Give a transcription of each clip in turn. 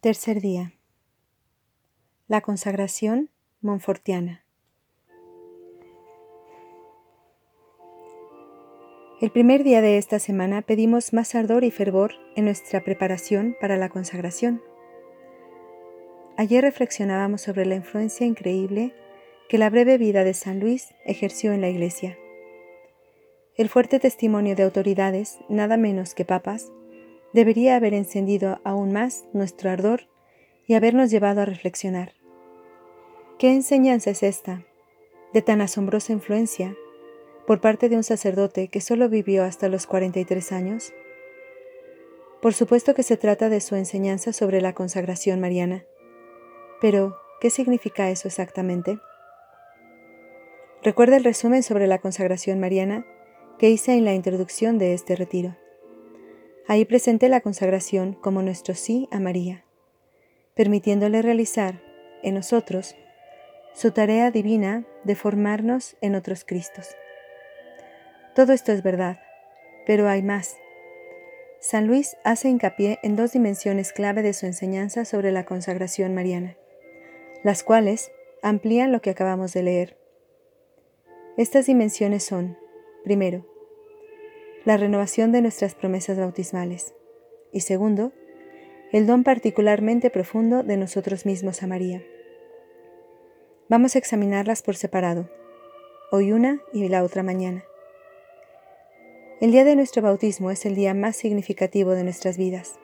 Tercer día. La consagración monfortiana. El primer día de esta semana pedimos más ardor y fervor en nuestra preparación para la consagración. Ayer reflexionábamos sobre la influencia increíble que la breve vida de San Luis ejerció en la Iglesia. El fuerte testimonio de autoridades, nada menos que papas, debería haber encendido aún más nuestro ardor y habernos llevado a reflexionar. ¿Qué enseñanza es esta, de tan asombrosa influencia, por parte de un sacerdote que solo vivió hasta los 43 años? Por supuesto que se trata de su enseñanza sobre la consagración mariana. Pero, ¿qué significa eso exactamente? Recuerda el resumen sobre la consagración mariana que hice en la introducción de este retiro. Ahí presenté la consagración como nuestro sí a María, permitiéndole realizar en nosotros su tarea divina de formarnos en otros Cristos. Todo esto es verdad, pero hay más. San Luis hace hincapié en dos dimensiones clave de su enseñanza sobre la consagración mariana, las cuales amplían lo que acabamos de leer. Estas dimensiones son, primero, la renovación de nuestras promesas bautismales. Y segundo, el don particularmente profundo de nosotros mismos a María. Vamos a examinarlas por separado, hoy una y la otra mañana. El día de nuestro bautismo es el día más significativo de nuestras vidas.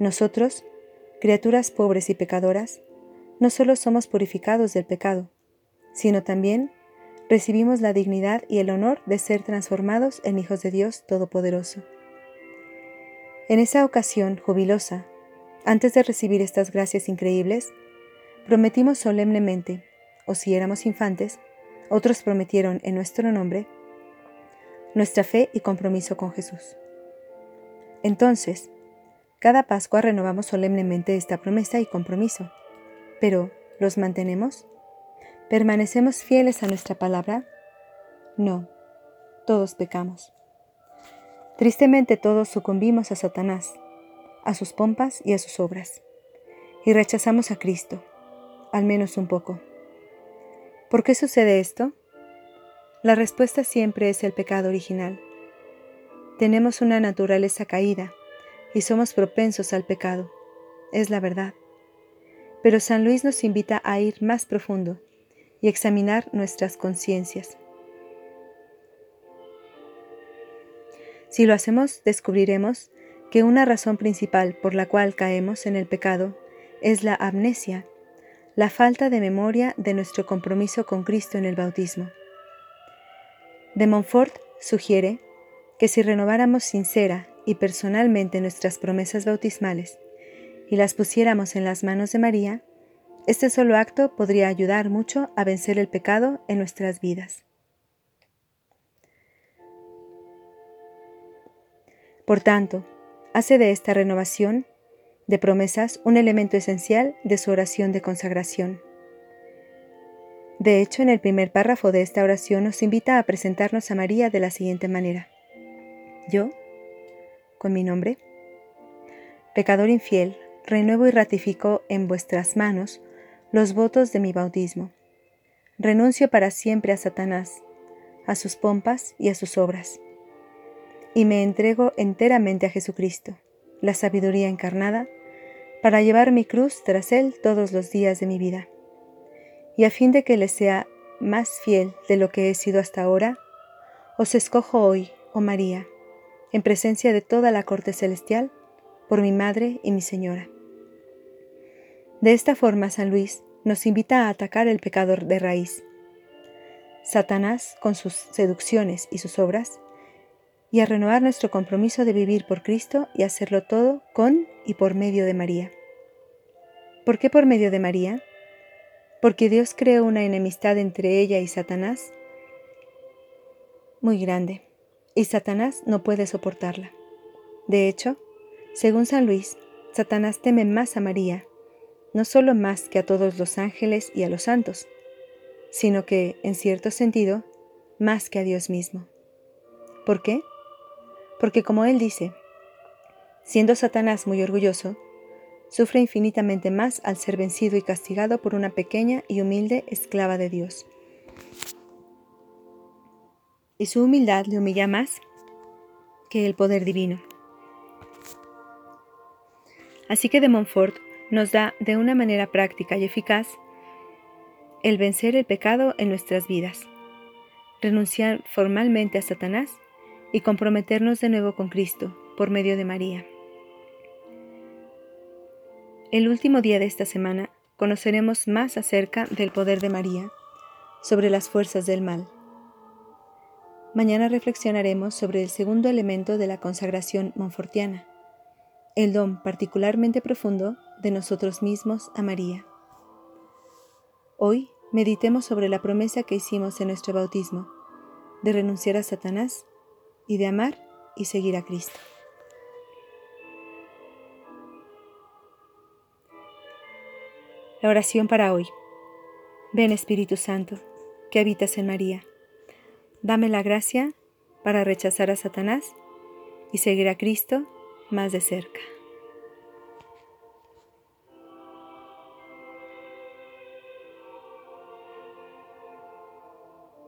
Nosotros, criaturas pobres y pecadoras, no solo somos purificados del pecado, sino también recibimos la dignidad y el honor de ser transformados en hijos de Dios Todopoderoso. En esa ocasión jubilosa, antes de recibir estas gracias increíbles, prometimos solemnemente, o si éramos infantes, otros prometieron en nuestro nombre, nuestra fe y compromiso con Jesús. Entonces, cada Pascua renovamos solemnemente esta promesa y compromiso, pero ¿los mantenemos? ¿Permanecemos fieles a nuestra palabra? No, todos pecamos. Tristemente todos sucumbimos a Satanás, a sus pompas y a sus obras, y rechazamos a Cristo, al menos un poco. ¿Por qué sucede esto? La respuesta siempre es el pecado original. Tenemos una naturaleza caída y somos propensos al pecado, es la verdad. Pero San Luis nos invita a ir más profundo y examinar nuestras conciencias. Si lo hacemos, descubriremos que una razón principal por la cual caemos en el pecado es la amnesia, la falta de memoria de nuestro compromiso con Cristo en el bautismo. De Montfort sugiere que si renováramos sincera y personalmente nuestras promesas bautismales y las pusiéramos en las manos de María, este solo acto podría ayudar mucho a vencer el pecado en nuestras vidas. Por tanto, hace de esta renovación de promesas un elemento esencial de su oración de consagración. De hecho, en el primer párrafo de esta oración nos invita a presentarnos a María de la siguiente manera. Yo, con mi nombre, pecador infiel, renuevo y ratifico en vuestras manos los votos de mi bautismo. Renuncio para siempre a Satanás, a sus pompas y a sus obras, y me entrego enteramente a Jesucristo, la sabiduría encarnada, para llevar mi cruz tras Él todos los días de mi vida. Y a fin de que le sea más fiel de lo que he sido hasta ahora, os escojo hoy, oh María, en presencia de toda la corte celestial, por mi Madre y mi Señora. De esta forma, San Luis nos invita a atacar el pecador de raíz, Satanás con sus seducciones y sus obras, y a renovar nuestro compromiso de vivir por Cristo y hacerlo todo con y por medio de María. ¿Por qué por medio de María? Porque Dios creó una enemistad entre ella y Satanás muy grande, y Satanás no puede soportarla. De hecho, según San Luis, Satanás teme más a María no solo más que a todos los ángeles y a los santos, sino que, en cierto sentido, más que a Dios mismo. ¿Por qué? Porque como él dice, siendo Satanás muy orgulloso, sufre infinitamente más al ser vencido y castigado por una pequeña y humilde esclava de Dios. Y su humildad le humilla más que el poder divino. Así que de Montfort nos da de una manera práctica y eficaz el vencer el pecado en nuestras vidas, renunciar formalmente a Satanás y comprometernos de nuevo con Cristo por medio de María. El último día de esta semana conoceremos más acerca del poder de María sobre las fuerzas del mal. Mañana reflexionaremos sobre el segundo elemento de la consagración monfortiana, el don particularmente profundo de nosotros mismos a María. Hoy meditemos sobre la promesa que hicimos en nuestro bautismo, de renunciar a Satanás y de amar y seguir a Cristo. La oración para hoy. Ven Espíritu Santo, que habitas en María. Dame la gracia para rechazar a Satanás y seguir a Cristo más de cerca.